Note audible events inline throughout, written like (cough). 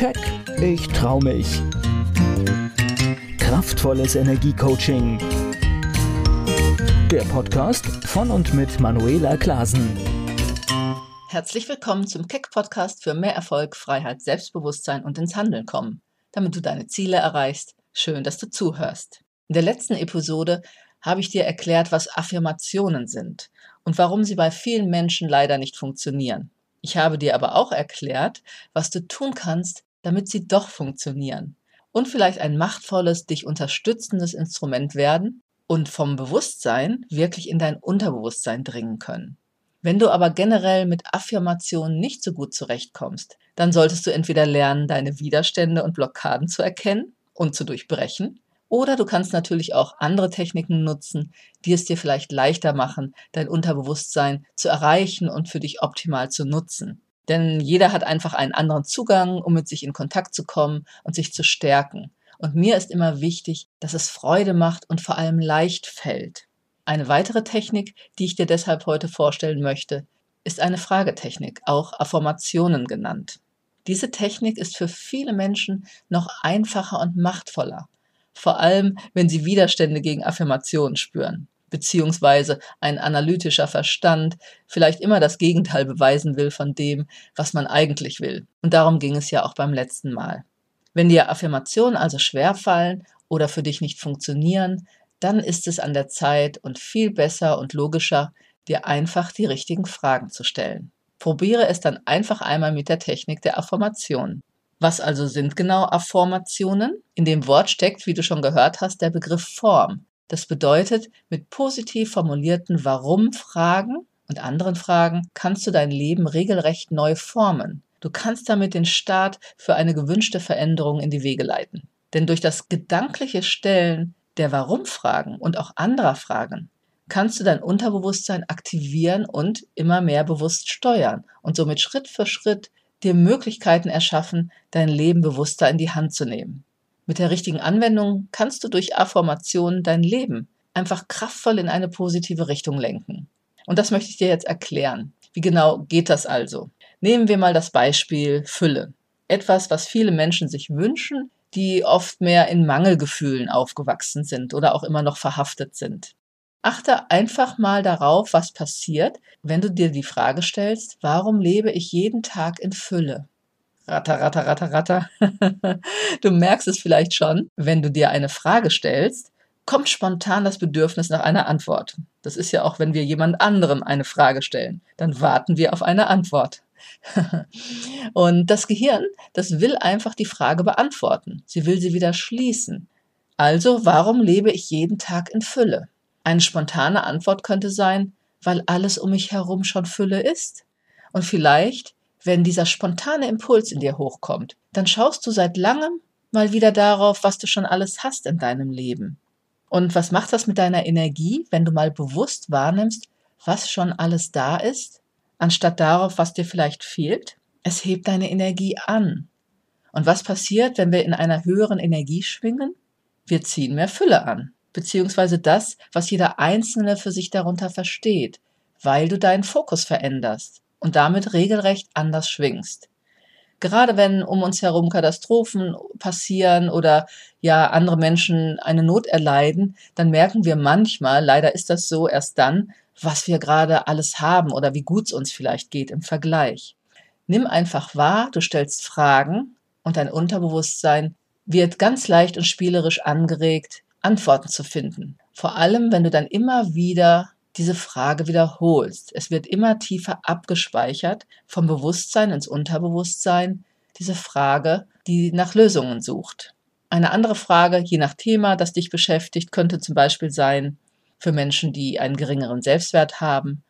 Keck, ich trau mich. Kraftvolles Energiecoaching. Der Podcast von und mit Manuela Klasen. Herzlich willkommen zum Keck Podcast für mehr Erfolg, Freiheit, Selbstbewusstsein und ins Handeln kommen, damit du deine Ziele erreichst. Schön, dass du zuhörst. In der letzten Episode habe ich dir erklärt, was Affirmationen sind und warum sie bei vielen Menschen leider nicht funktionieren. Ich habe dir aber auch erklärt, was du tun kannst, damit sie doch funktionieren und vielleicht ein machtvolles, dich unterstützendes Instrument werden und vom Bewusstsein wirklich in dein Unterbewusstsein dringen können. Wenn du aber generell mit Affirmationen nicht so gut zurechtkommst, dann solltest du entweder lernen, deine Widerstände und Blockaden zu erkennen und zu durchbrechen oder du kannst natürlich auch andere Techniken nutzen, die es dir vielleicht leichter machen, dein Unterbewusstsein zu erreichen und für dich optimal zu nutzen. Denn jeder hat einfach einen anderen Zugang, um mit sich in Kontakt zu kommen und sich zu stärken. Und mir ist immer wichtig, dass es Freude macht und vor allem leicht fällt. Eine weitere Technik, die ich dir deshalb heute vorstellen möchte, ist eine Fragetechnik, auch Affirmationen genannt. Diese Technik ist für viele Menschen noch einfacher und machtvoller vor allem wenn sie Widerstände gegen Affirmationen spüren, beziehungsweise ein analytischer Verstand vielleicht immer das Gegenteil beweisen will von dem, was man eigentlich will. Und darum ging es ja auch beim letzten Mal. Wenn dir Affirmationen also schwerfallen oder für dich nicht funktionieren, dann ist es an der Zeit und viel besser und logischer, dir einfach die richtigen Fragen zu stellen. Probiere es dann einfach einmal mit der Technik der Affirmation. Was also sind genau Afformationen? In dem Wort steckt, wie du schon gehört hast, der Begriff Form. Das bedeutet, mit positiv formulierten Warum-Fragen und anderen Fragen kannst du dein Leben regelrecht neu formen. Du kannst damit den Start für eine gewünschte Veränderung in die Wege leiten. Denn durch das gedankliche Stellen der Warum-Fragen und auch anderer Fragen kannst du dein Unterbewusstsein aktivieren und immer mehr bewusst steuern und somit Schritt für Schritt dir Möglichkeiten erschaffen, dein Leben bewusster in die Hand zu nehmen. Mit der richtigen Anwendung kannst du durch Affirmationen dein Leben einfach kraftvoll in eine positive Richtung lenken. Und das möchte ich dir jetzt erklären. Wie genau geht das also? Nehmen wir mal das Beispiel Fülle. Etwas, was viele Menschen sich wünschen, die oft mehr in Mangelgefühlen aufgewachsen sind oder auch immer noch verhaftet sind. Achte einfach mal darauf, was passiert, wenn du dir die Frage stellst, warum lebe ich jeden Tag in Fülle? Ratter, ratter, ratter, ratter. (laughs) du merkst es vielleicht schon, wenn du dir eine Frage stellst, kommt spontan das Bedürfnis nach einer Antwort. Das ist ja auch, wenn wir jemand anderem eine Frage stellen, dann warten wir auf eine Antwort. (laughs) Und das Gehirn, das will einfach die Frage beantworten. Sie will sie wieder schließen. Also, warum lebe ich jeden Tag in Fülle? Eine spontane Antwort könnte sein, weil alles um mich herum schon Fülle ist. Und vielleicht, wenn dieser spontane Impuls in dir hochkommt, dann schaust du seit langem mal wieder darauf, was du schon alles hast in deinem Leben. Und was macht das mit deiner Energie, wenn du mal bewusst wahrnimmst, was schon alles da ist, anstatt darauf, was dir vielleicht fehlt? Es hebt deine Energie an. Und was passiert, wenn wir in einer höheren Energie schwingen? Wir ziehen mehr Fülle an beziehungsweise das, was jeder Einzelne für sich darunter versteht, weil du deinen Fokus veränderst und damit regelrecht anders schwingst. Gerade wenn um uns herum Katastrophen passieren oder ja andere Menschen eine Not erleiden, dann merken wir manchmal, leider ist das so erst dann, was wir gerade alles haben oder wie gut es uns vielleicht geht im Vergleich. Nimm einfach wahr, du stellst Fragen und dein Unterbewusstsein wird ganz leicht und spielerisch angeregt, Antworten zu finden. Vor allem, wenn du dann immer wieder diese Frage wiederholst. Es wird immer tiefer abgespeichert vom Bewusstsein ins Unterbewusstsein, diese Frage, die nach Lösungen sucht. Eine andere Frage, je nach Thema, das dich beschäftigt, könnte zum Beispiel sein, für Menschen, die einen geringeren Selbstwert haben,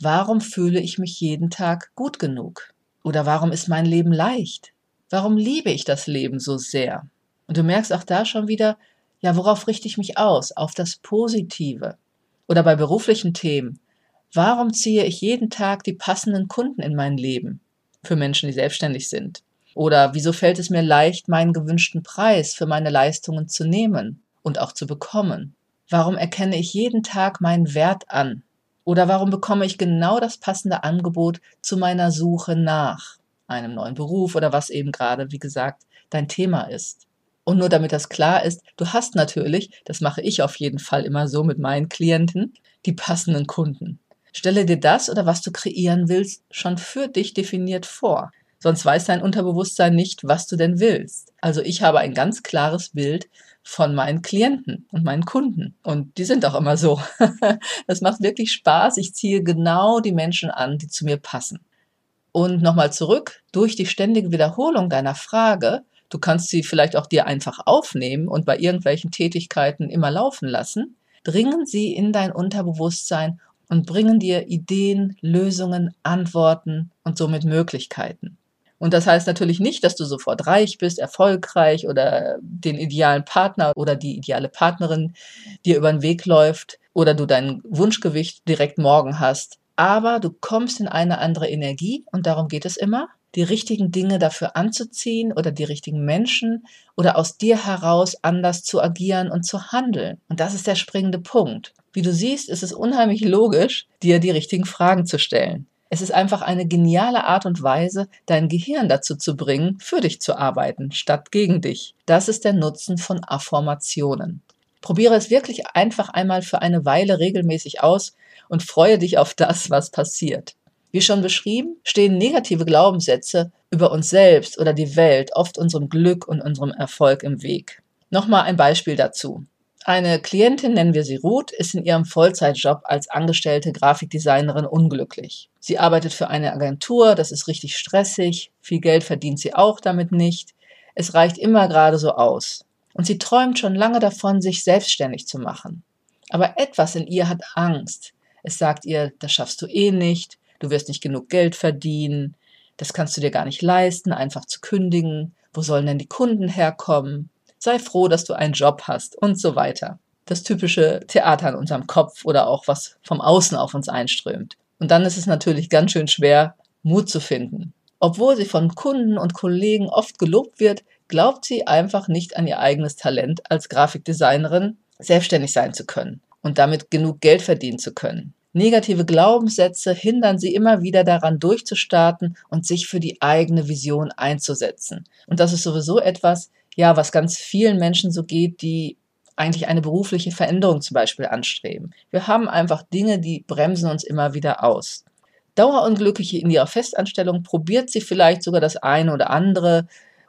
warum fühle ich mich jeden Tag gut genug? Oder warum ist mein Leben leicht? Warum liebe ich das Leben so sehr? Und du merkst auch da schon wieder, ja, worauf richte ich mich aus? Auf das Positive. Oder bei beruflichen Themen. Warum ziehe ich jeden Tag die passenden Kunden in mein Leben? Für Menschen, die selbstständig sind. Oder wieso fällt es mir leicht, meinen gewünschten Preis für meine Leistungen zu nehmen und auch zu bekommen? Warum erkenne ich jeden Tag meinen Wert an? Oder warum bekomme ich genau das passende Angebot zu meiner Suche nach? einem neuen Beruf oder was eben gerade, wie gesagt, dein Thema ist. Und nur damit das klar ist, du hast natürlich, das mache ich auf jeden Fall immer so mit meinen Klienten, die passenden Kunden. Stelle dir das oder was du kreieren willst schon für dich definiert vor. Sonst weiß dein Unterbewusstsein nicht, was du denn willst. Also ich habe ein ganz klares Bild von meinen Klienten und meinen Kunden. Und die sind auch immer so. (laughs) das macht wirklich Spaß. Ich ziehe genau die Menschen an, die zu mir passen. Und nochmal zurück, durch die ständige Wiederholung deiner Frage, du kannst sie vielleicht auch dir einfach aufnehmen und bei irgendwelchen Tätigkeiten immer laufen lassen, dringen sie in dein Unterbewusstsein und bringen dir Ideen, Lösungen, Antworten und somit Möglichkeiten. Und das heißt natürlich nicht, dass du sofort reich bist, erfolgreich oder den idealen Partner oder die ideale Partnerin dir über den Weg läuft oder du dein Wunschgewicht direkt morgen hast. Aber du kommst in eine andere Energie und darum geht es immer, die richtigen Dinge dafür anzuziehen oder die richtigen Menschen oder aus dir heraus anders zu agieren und zu handeln. Und das ist der springende Punkt. Wie du siehst, ist es unheimlich logisch, dir die richtigen Fragen zu stellen. Es ist einfach eine geniale Art und Weise, dein Gehirn dazu zu bringen, für dich zu arbeiten, statt gegen dich. Das ist der Nutzen von Affirmationen. Probiere es wirklich einfach einmal für eine Weile regelmäßig aus und freue dich auf das, was passiert. Wie schon beschrieben, stehen negative Glaubenssätze über uns selbst oder die Welt oft unserem Glück und unserem Erfolg im Weg. Nochmal ein Beispiel dazu. Eine Klientin, nennen wir sie Ruth, ist in ihrem Vollzeitjob als angestellte Grafikdesignerin unglücklich. Sie arbeitet für eine Agentur, das ist richtig stressig, viel Geld verdient sie auch damit nicht. Es reicht immer gerade so aus. Und sie träumt schon lange davon, sich selbstständig zu machen. Aber etwas in ihr hat Angst. Es sagt ihr, das schaffst du eh nicht, du wirst nicht genug Geld verdienen, das kannst du dir gar nicht leisten, einfach zu kündigen. Wo sollen denn die Kunden herkommen? sei froh, dass du einen Job hast und so weiter. Das typische Theater in unserem Kopf oder auch was vom Außen auf uns einströmt. Und dann ist es natürlich ganz schön schwer, Mut zu finden. Obwohl sie von Kunden und Kollegen oft gelobt wird, glaubt sie einfach nicht an ihr eigenes Talent als Grafikdesignerin selbstständig sein zu können und damit genug Geld verdienen zu können. Negative Glaubenssätze hindern sie immer wieder daran durchzustarten und sich für die eigene Vision einzusetzen. Und das ist sowieso etwas, ja, was ganz vielen Menschen so geht, die eigentlich eine berufliche Veränderung zum Beispiel anstreben. Wir haben einfach Dinge, die bremsen uns immer wieder aus. Dauerunglückliche in ihrer Festanstellung probiert sie vielleicht sogar das eine oder andere,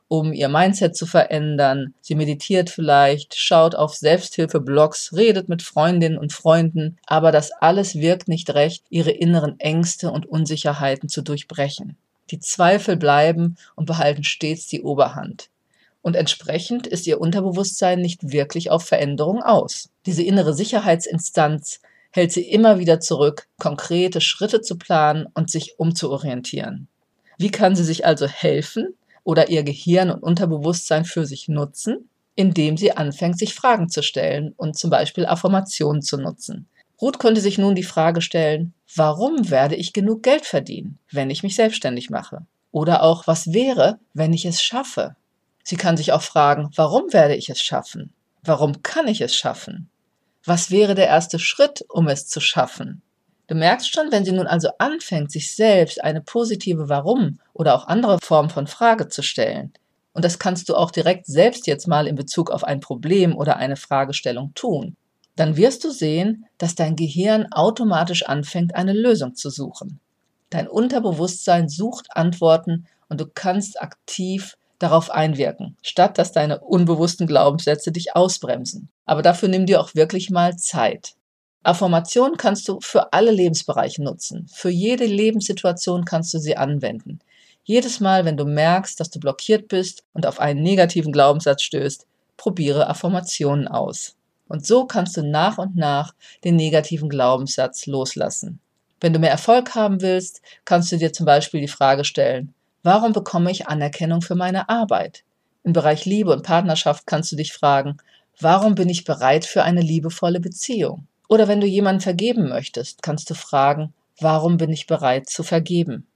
um ihr Mindset zu verändern. Sie meditiert vielleicht, schaut auf Selbsthilfeblogs, redet mit Freundinnen und Freunden, aber das alles wirkt nicht recht, ihre inneren Ängste und Unsicherheiten zu durchbrechen. Die Zweifel bleiben und behalten stets die Oberhand. Und entsprechend ist ihr Unterbewusstsein nicht wirklich auf Veränderung aus. Diese innere Sicherheitsinstanz hält sie immer wieder zurück, konkrete Schritte zu planen und sich umzuorientieren. Wie kann sie sich also helfen oder ihr Gehirn und Unterbewusstsein für sich nutzen? Indem sie anfängt, sich Fragen zu stellen und zum Beispiel Affirmationen zu nutzen. Ruth konnte sich nun die Frage stellen, warum werde ich genug Geld verdienen, wenn ich mich selbstständig mache? Oder auch, was wäre, wenn ich es schaffe? Sie kann sich auch fragen, warum werde ich es schaffen? Warum kann ich es schaffen? Was wäre der erste Schritt, um es zu schaffen? Du merkst schon, wenn sie nun also anfängt, sich selbst eine positive Warum oder auch andere Form von Frage zu stellen, und das kannst du auch direkt selbst jetzt mal in Bezug auf ein Problem oder eine Fragestellung tun, dann wirst du sehen, dass dein Gehirn automatisch anfängt, eine Lösung zu suchen. Dein Unterbewusstsein sucht Antworten und du kannst aktiv darauf einwirken, statt dass deine unbewussten Glaubenssätze dich ausbremsen. Aber dafür nimm dir auch wirklich mal Zeit. Affirmation kannst du für alle Lebensbereiche nutzen. Für jede Lebenssituation kannst du sie anwenden. Jedes Mal, wenn du merkst, dass du blockiert bist und auf einen negativen Glaubenssatz stößt, probiere Affirmationen aus. Und so kannst du nach und nach den negativen Glaubenssatz loslassen. Wenn du mehr Erfolg haben willst, kannst du dir zum Beispiel die Frage stellen, Warum bekomme ich Anerkennung für meine Arbeit? Im Bereich Liebe und Partnerschaft kannst du dich fragen, warum bin ich bereit für eine liebevolle Beziehung? Oder wenn du jemanden vergeben möchtest, kannst du fragen, warum bin ich bereit zu vergeben?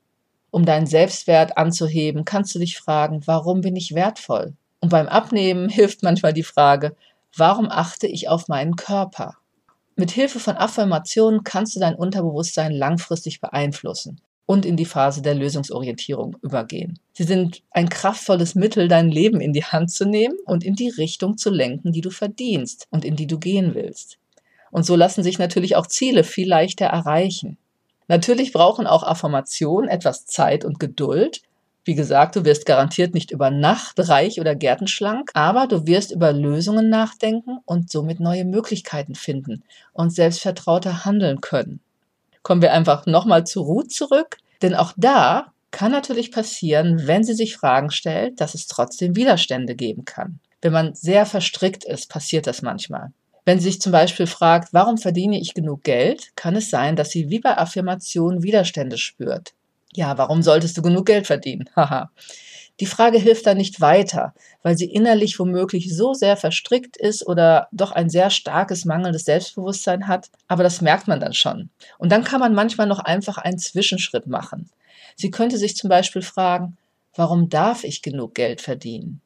Um deinen Selbstwert anzuheben, kannst du dich fragen, warum bin ich wertvoll? Und beim Abnehmen (laughs) hilft manchmal die Frage, warum achte ich auf meinen Körper? Mit Hilfe von Affirmationen kannst du dein Unterbewusstsein langfristig beeinflussen und in die Phase der Lösungsorientierung übergehen. Sie sind ein kraftvolles Mittel, dein Leben in die Hand zu nehmen und in die Richtung zu lenken, die du verdienst und in die du gehen willst. Und so lassen sich natürlich auch Ziele viel leichter erreichen. Natürlich brauchen auch Affirmationen etwas Zeit und Geduld. Wie gesagt, du wirst garantiert nicht über Nacht reich oder gärtenschlank, aber du wirst über Lösungen nachdenken und somit neue Möglichkeiten finden und selbstvertrauter handeln können kommen wir einfach nochmal zu Ruth zurück. Denn auch da kann natürlich passieren, wenn sie sich Fragen stellt, dass es trotzdem Widerstände geben kann. Wenn man sehr verstrickt ist, passiert das manchmal. Wenn sie sich zum Beispiel fragt, warum verdiene ich genug Geld, kann es sein, dass sie wie bei Affirmationen Widerstände spürt. Ja, warum solltest du genug Geld verdienen? (laughs) Haha. Die Frage hilft dann nicht weiter, weil sie innerlich womöglich so sehr verstrickt ist oder doch ein sehr starkes mangelndes Selbstbewusstsein hat, aber das merkt man dann schon. Und dann kann man manchmal noch einfach einen Zwischenschritt machen. Sie könnte sich zum Beispiel fragen, warum darf ich genug Geld verdienen?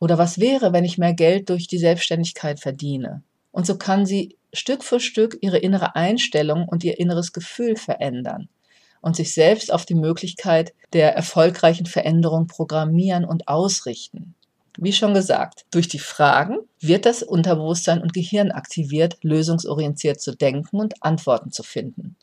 Oder was wäre, wenn ich mehr Geld durch die Selbstständigkeit verdiene? Und so kann sie Stück für Stück ihre innere Einstellung und ihr inneres Gefühl verändern und sich selbst auf die Möglichkeit der erfolgreichen Veränderung programmieren und ausrichten. Wie schon gesagt, durch die Fragen wird das Unterbewusstsein und Gehirn aktiviert, lösungsorientiert zu denken und Antworten zu finden.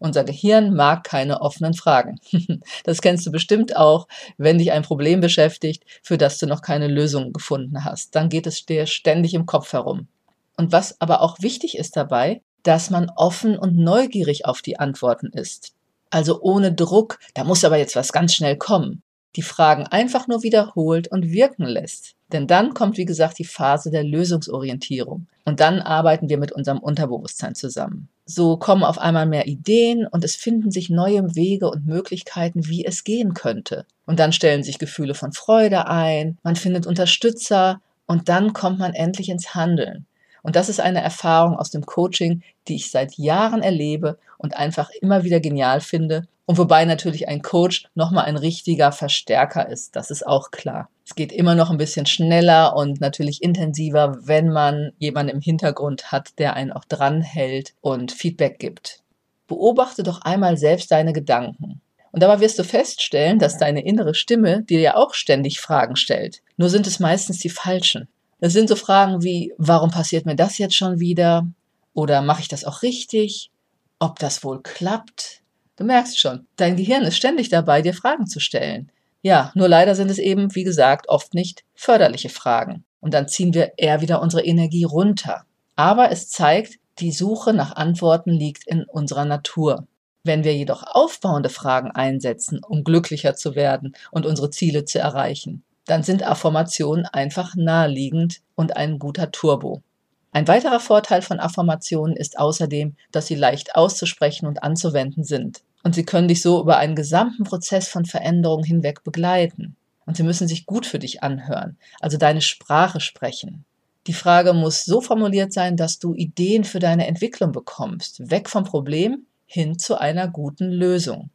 Unser Gehirn mag keine offenen Fragen. (laughs) Das kennst du bestimmt auch, wenn dich ein Problem beschäftigt, für das du noch keine Lösung gefunden hast. Dann geht es dir ständig im Kopf herum. Und was aber auch wichtig ist dabei, dass man offen und neugierig auf die Antworten ist. Also ohne Druck, da muss aber jetzt was ganz schnell kommen. Die Fragen einfach nur wiederholt und wirken lässt. Denn dann kommt, wie gesagt, die Phase der Lösungsorientierung. Und dann arbeiten wir mit unserem Unterbewusstsein zusammen. So kommen auf einmal mehr Ideen und es finden sich neue Wege und Möglichkeiten, wie es gehen könnte. Und dann stellen sich Gefühle von Freude ein, man findet Unterstützer und dann kommt man endlich ins Handeln. Und das ist eine Erfahrung aus dem Coaching, die ich seit Jahren erlebe und einfach immer wieder genial finde. Und wobei natürlich ein Coach nochmal ein richtiger Verstärker ist, das ist auch klar. Es geht immer noch ein bisschen schneller und natürlich intensiver, wenn man jemanden im Hintergrund hat, der einen auch dranhält und Feedback gibt. Beobachte doch einmal selbst deine Gedanken. Und dabei wirst du feststellen, dass deine innere Stimme dir ja auch ständig Fragen stellt. Nur sind es meistens die falschen. Das sind so Fragen wie, warum passiert mir das jetzt schon wieder? Oder mache ich das auch richtig? Ob das wohl klappt? Du merkst schon, dein Gehirn ist ständig dabei, dir Fragen zu stellen. Ja, nur leider sind es eben, wie gesagt, oft nicht förderliche Fragen. Und dann ziehen wir eher wieder unsere Energie runter. Aber es zeigt, die Suche nach Antworten liegt in unserer Natur. Wenn wir jedoch aufbauende Fragen einsetzen, um glücklicher zu werden und unsere Ziele zu erreichen, dann sind Affirmationen einfach naheliegend und ein guter Turbo. Ein weiterer Vorteil von Affirmationen ist außerdem, dass sie leicht auszusprechen und anzuwenden sind. Und sie können dich so über einen gesamten Prozess von Veränderung hinweg begleiten. Und sie müssen sich gut für dich anhören, also deine Sprache sprechen. Die Frage muss so formuliert sein, dass du Ideen für deine Entwicklung bekommst, weg vom Problem hin zu einer guten Lösung.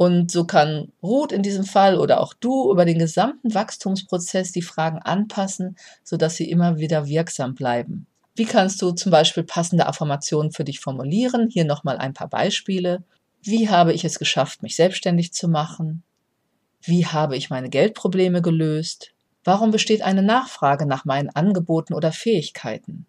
Und so kann Ruth in diesem Fall oder auch du über den gesamten Wachstumsprozess die Fragen anpassen, sodass sie immer wieder wirksam bleiben. Wie kannst du zum Beispiel passende Affirmationen für dich formulieren? Hier nochmal ein paar Beispiele. Wie habe ich es geschafft, mich selbstständig zu machen? Wie habe ich meine Geldprobleme gelöst? Warum besteht eine Nachfrage nach meinen Angeboten oder Fähigkeiten?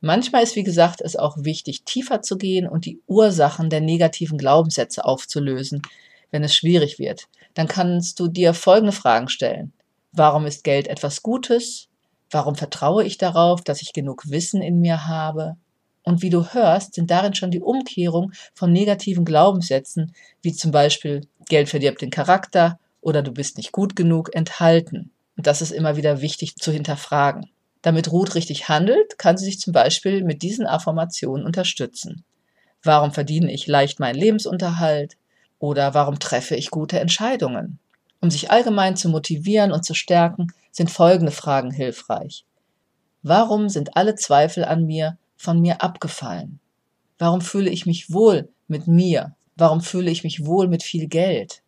Manchmal ist, wie gesagt, es auch wichtig, tiefer zu gehen und die Ursachen der negativen Glaubenssätze aufzulösen, wenn es schwierig wird, dann kannst du dir folgende Fragen stellen. Warum ist Geld etwas Gutes? Warum vertraue ich darauf, dass ich genug Wissen in mir habe? Und wie du hörst, sind darin schon die Umkehrung von negativen Glaubenssätzen, wie zum Beispiel Geld verdirbt den Charakter oder du bist nicht gut genug, enthalten. Und das ist immer wieder wichtig zu hinterfragen. Damit Ruth richtig handelt, kann sie sich zum Beispiel mit diesen Affirmationen unterstützen. Warum verdiene ich leicht meinen Lebensunterhalt? Oder warum treffe ich gute Entscheidungen? Um sich allgemein zu motivieren und zu stärken, sind folgende Fragen hilfreich. Warum sind alle Zweifel an mir von mir abgefallen? Warum fühle ich mich wohl mit mir? Warum fühle ich mich wohl mit viel Geld?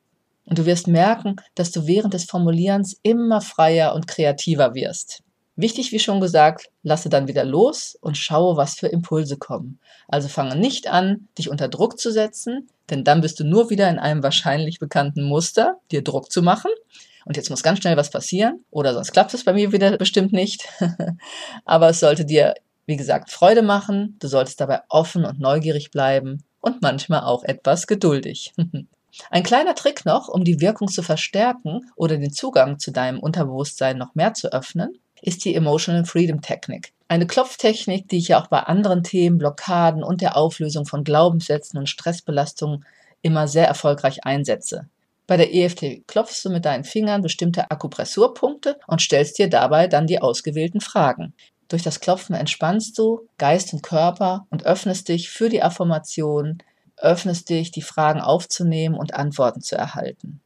Und du wirst merken, dass du während des Formulierens immer freier und kreativer wirst. Wichtig, wie schon gesagt, lasse dann wieder los und schaue, was für Impulse kommen. Also fange nicht an, dich unter Druck zu setzen, denn dann bist du nur wieder in einem wahrscheinlich bekannten Muster, dir Druck zu machen. Und jetzt muss ganz schnell was passieren, oder sonst klappt es bei mir wieder bestimmt nicht. (laughs) Aber es sollte dir, wie gesagt, Freude machen. Du solltest dabei offen und neugierig bleiben und manchmal auch etwas geduldig. (laughs) Ein kleiner Trick noch, um die Wirkung zu verstärken oder den Zugang zu deinem Unterbewusstsein noch mehr zu öffnen, ist die Emotional Freedom Technik. Eine Klopftechnik, die ich ja auch bei anderen Themen, Blockaden und der Auflösung von Glaubenssätzen und Stressbelastungen immer sehr erfolgreich einsetze. Bei der EFT klopfst du mit deinen Fingern bestimmte Akupressurpunkte und stellst dir dabei dann die ausgewählten Fragen. Durch das Klopfen entspannst du Geist und Körper und öffnest dich für die Affirmation, öffnest dich, die Fragen aufzunehmen und Antworten zu erhalten.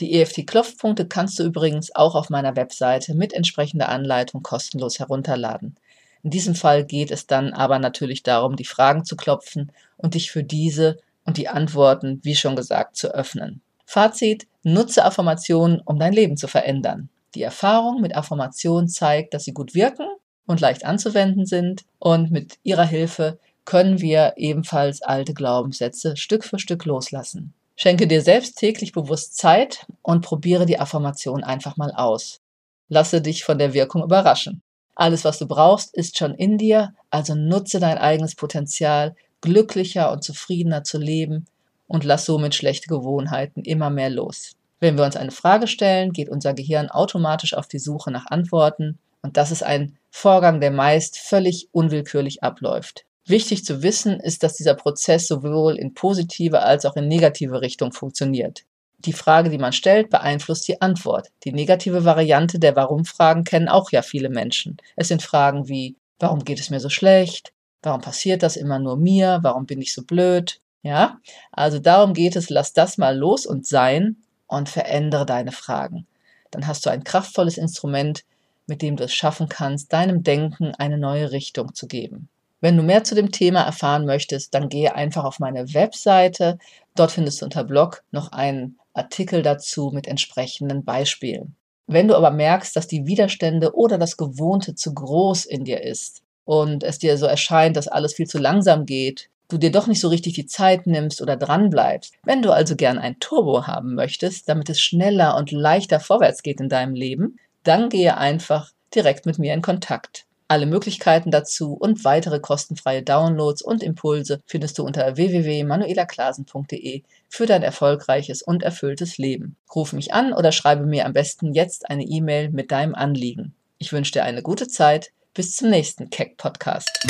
Die EFT-Klopfpunkte kannst du übrigens auch auf meiner Webseite mit entsprechender Anleitung kostenlos herunterladen. In diesem Fall geht es dann aber natürlich darum, die Fragen zu klopfen und dich für diese und die Antworten, wie schon gesagt, zu öffnen. Fazit, nutze Affirmationen, um dein Leben zu verändern. Die Erfahrung mit Affirmationen zeigt, dass sie gut wirken und leicht anzuwenden sind und mit ihrer Hilfe können wir ebenfalls alte Glaubenssätze Stück für Stück loslassen. Schenke dir selbst täglich bewusst Zeit und probiere die Affirmation einfach mal aus. Lasse dich von der Wirkung überraschen. Alles, was du brauchst, ist schon in dir, also nutze dein eigenes Potenzial, glücklicher und zufriedener zu leben und lass somit schlechte Gewohnheiten immer mehr los. Wenn wir uns eine Frage stellen, geht unser Gehirn automatisch auf die Suche nach Antworten und das ist ein Vorgang, der meist völlig unwillkürlich abläuft. Wichtig zu wissen ist, dass dieser Prozess sowohl in positive als auch in negative Richtung funktioniert. Die Frage, die man stellt, beeinflusst die Antwort. Die negative Variante der Warum-Fragen kennen auch ja viele Menschen. Es sind Fragen wie, warum geht es mir so schlecht? Warum passiert das immer nur mir? Warum bin ich so blöd? Ja, also darum geht es, lass das mal los und sein und verändere deine Fragen. Dann hast du ein kraftvolles Instrument, mit dem du es schaffen kannst, deinem Denken eine neue Richtung zu geben. Wenn du mehr zu dem Thema erfahren möchtest, dann gehe einfach auf meine Webseite. Dort findest du unter Blog noch einen Artikel dazu mit entsprechenden Beispielen. Wenn du aber merkst, dass die Widerstände oder das Gewohnte zu groß in dir ist und es dir so erscheint, dass alles viel zu langsam geht, du dir doch nicht so richtig die Zeit nimmst oder dran bleibst, wenn du also gern ein Turbo haben möchtest, damit es schneller und leichter vorwärts geht in deinem Leben, dann gehe einfach direkt mit mir in Kontakt. Alle Möglichkeiten dazu und weitere kostenfreie Downloads und Impulse findest du unter www.manuelaklasen.de für dein erfolgreiches und erfülltes Leben. Ruf mich an oder schreibe mir am besten jetzt eine E-Mail mit deinem Anliegen. Ich wünsche dir eine gute Zeit. Bis zum nächsten Keck Podcast.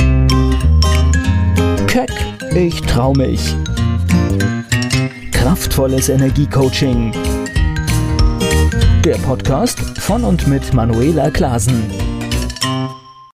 Keck, ich trau mich. Kraftvolles Energiecoaching. Der Podcast von und mit Manuela Klasen.